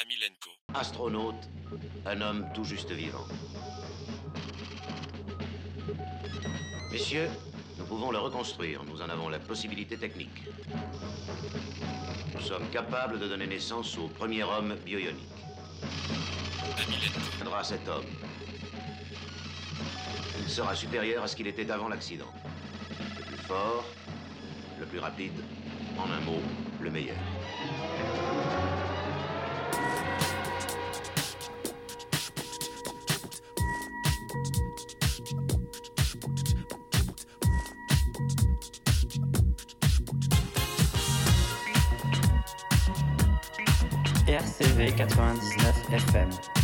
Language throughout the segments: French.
Amilenko. Astronaute, un homme tout juste vivant. Messieurs, nous pouvons le reconstruire. Nous en avons la possibilité technique. Nous sommes capables de donner naissance au premier homme bioionique. Amilenko. cet homme. Il sera supérieur à ce qu'il était avant l'accident. Le plus fort, le plus rapide, en un mot, le meilleur. 95.9 FM.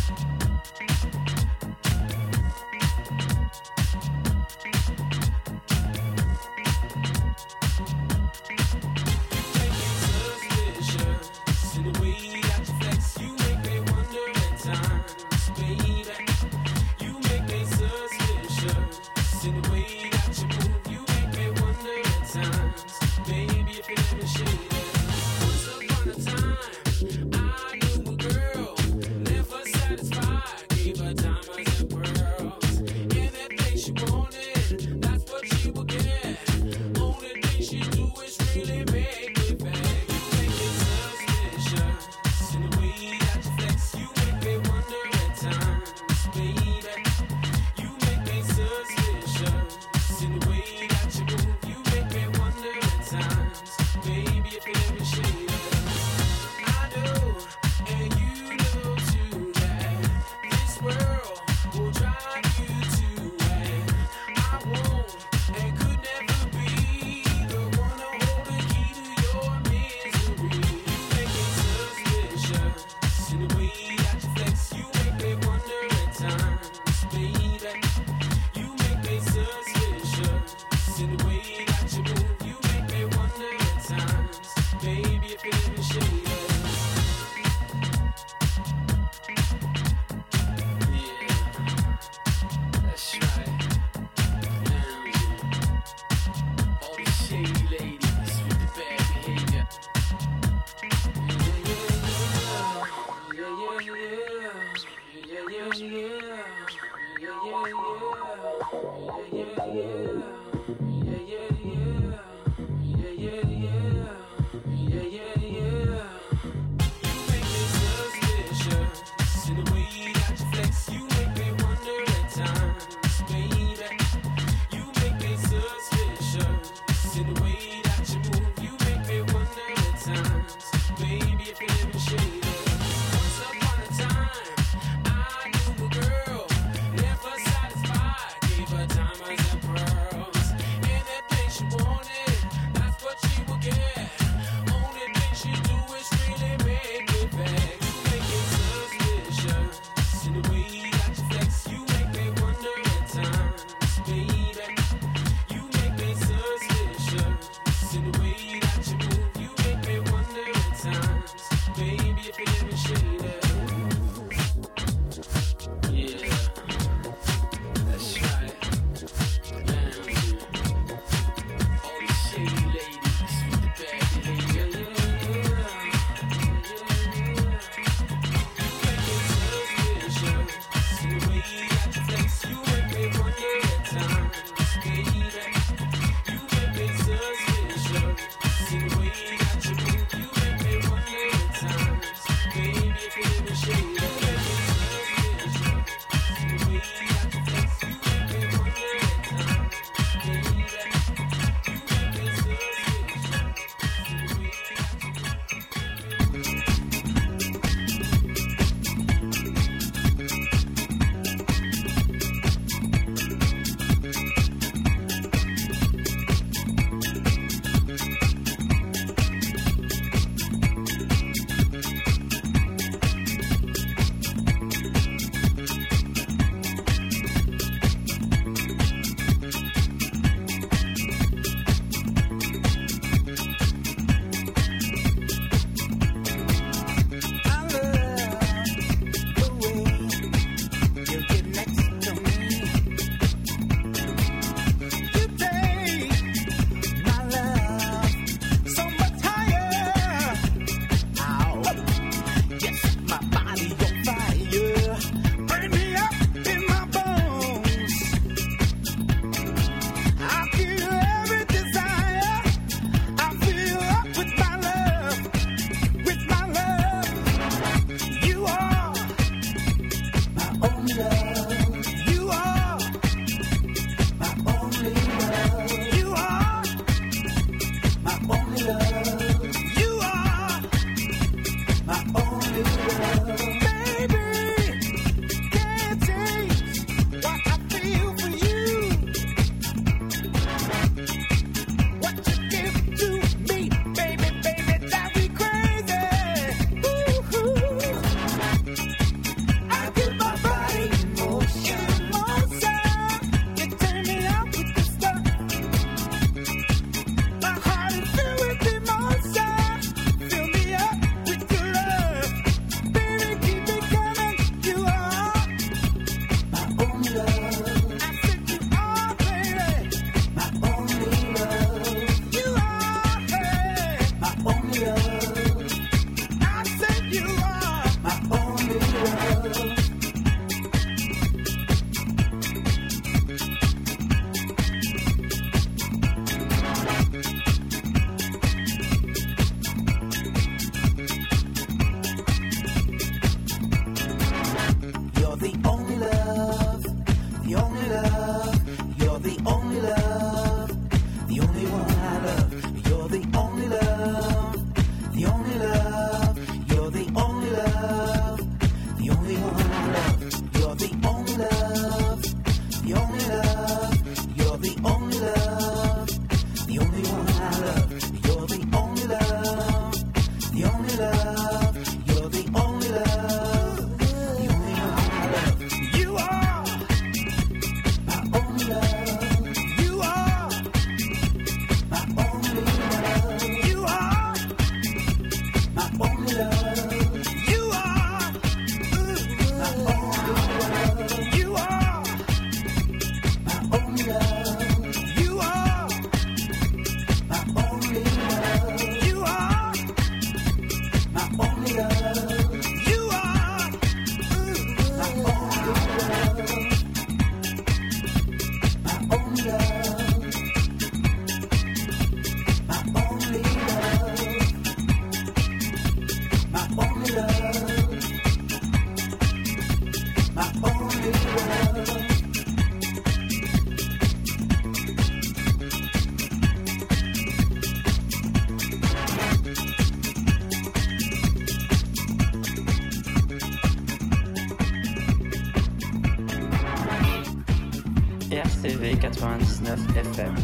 96.9 FM.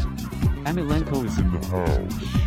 Amelenko is in the house.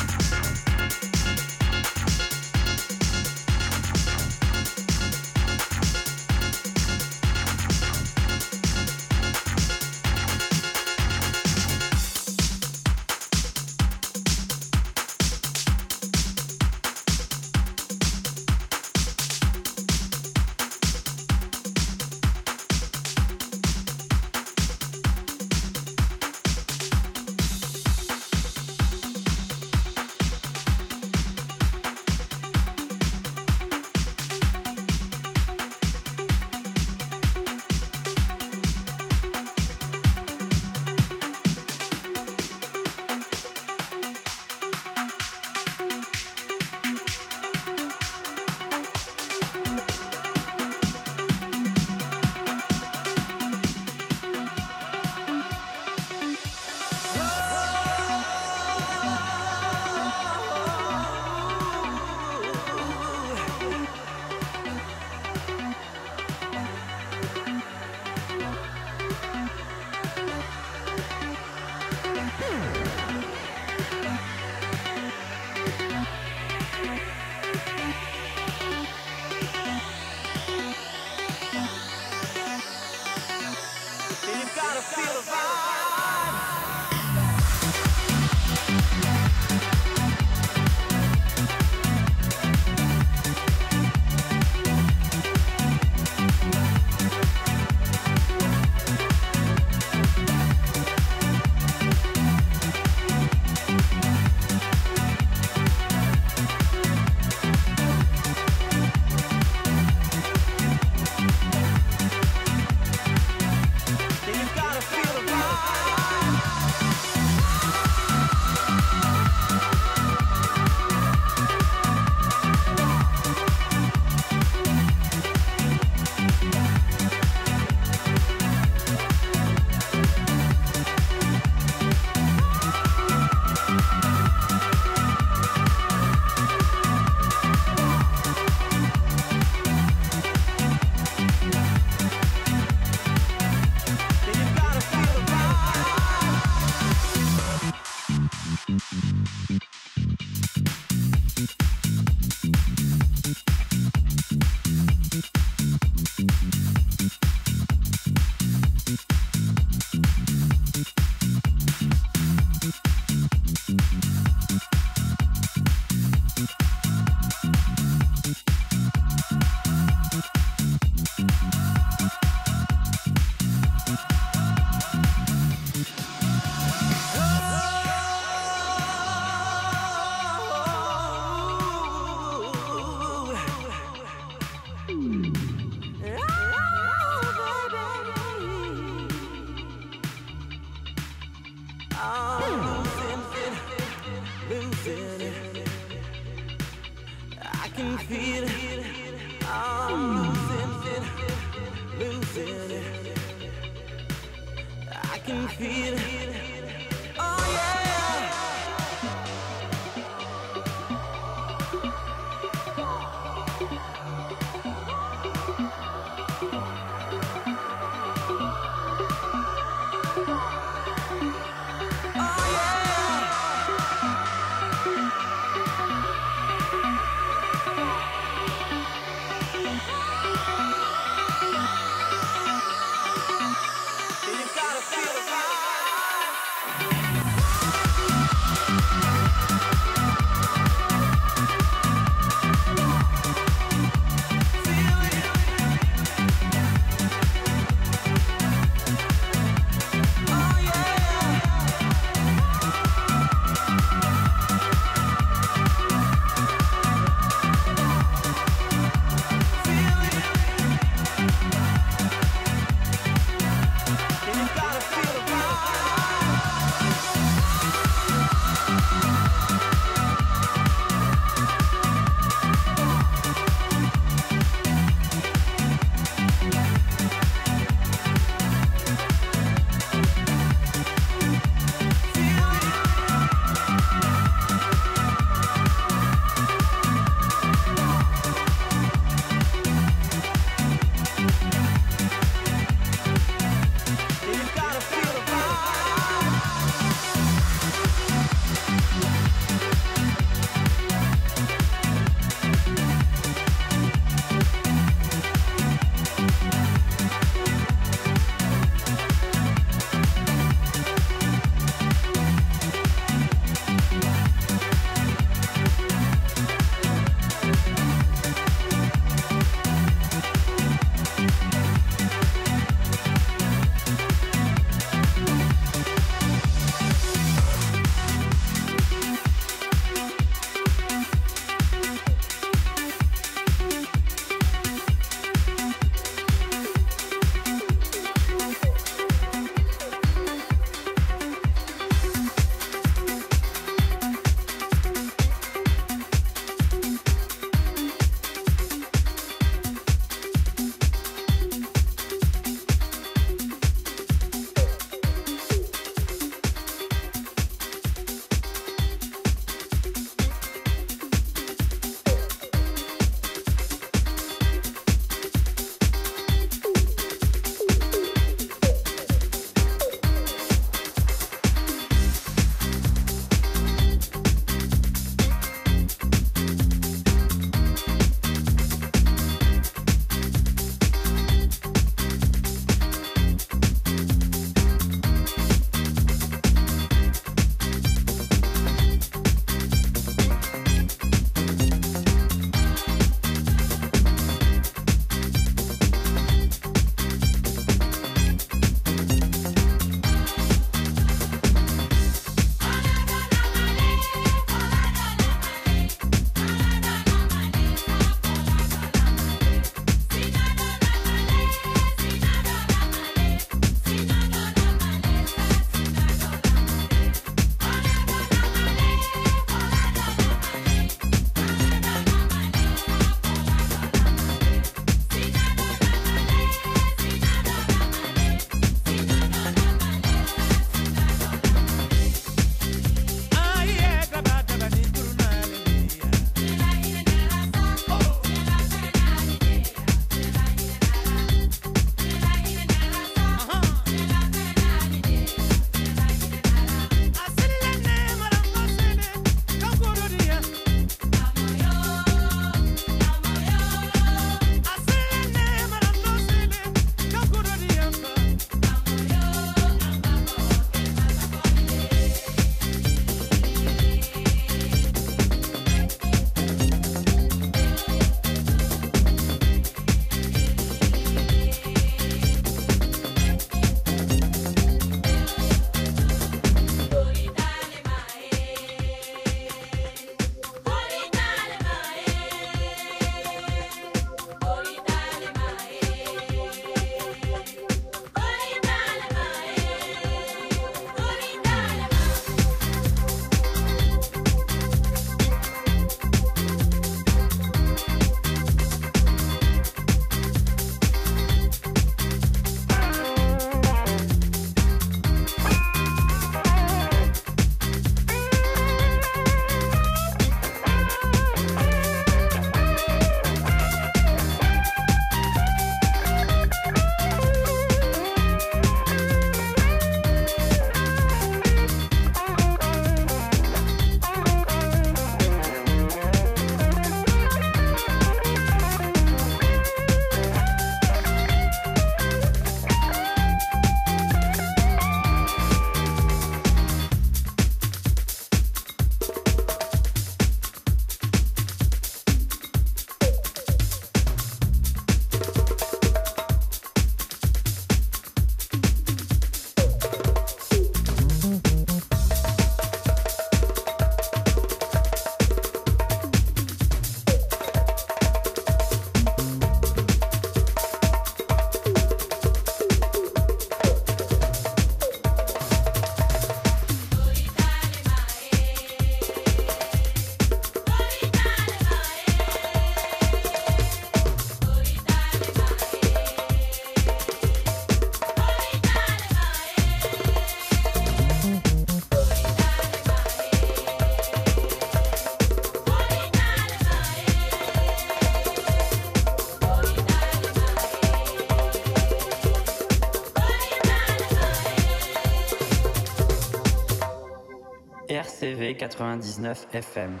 99 FM.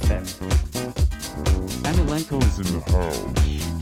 FM. Is in the house.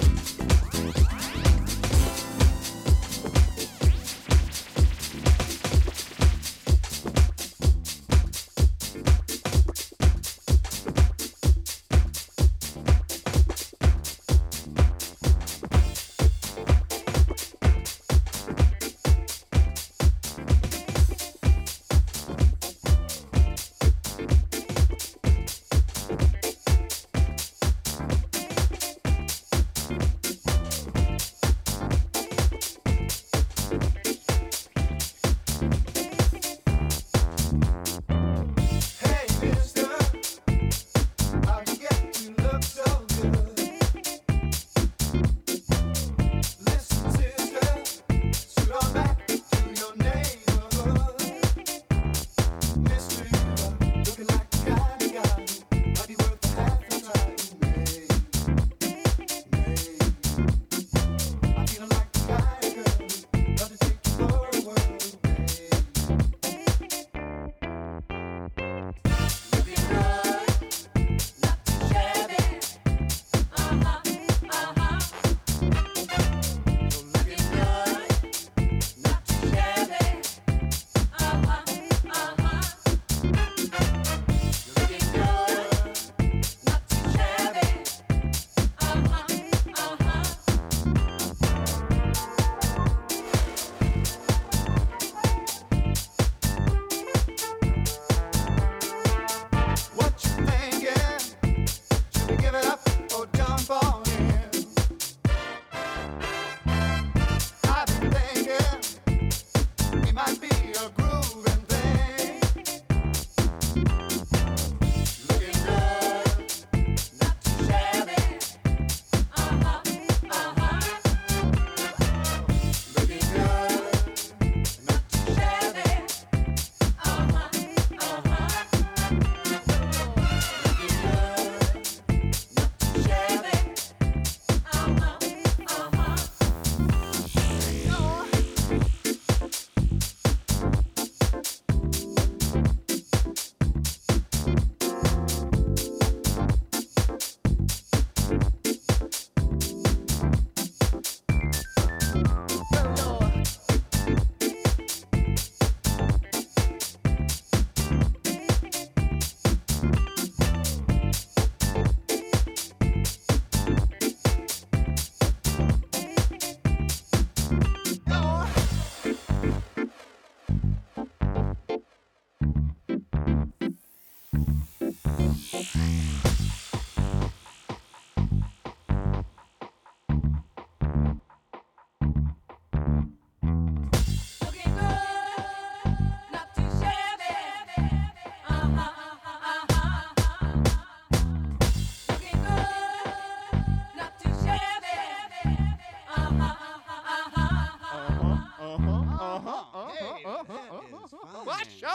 fine. What? Shut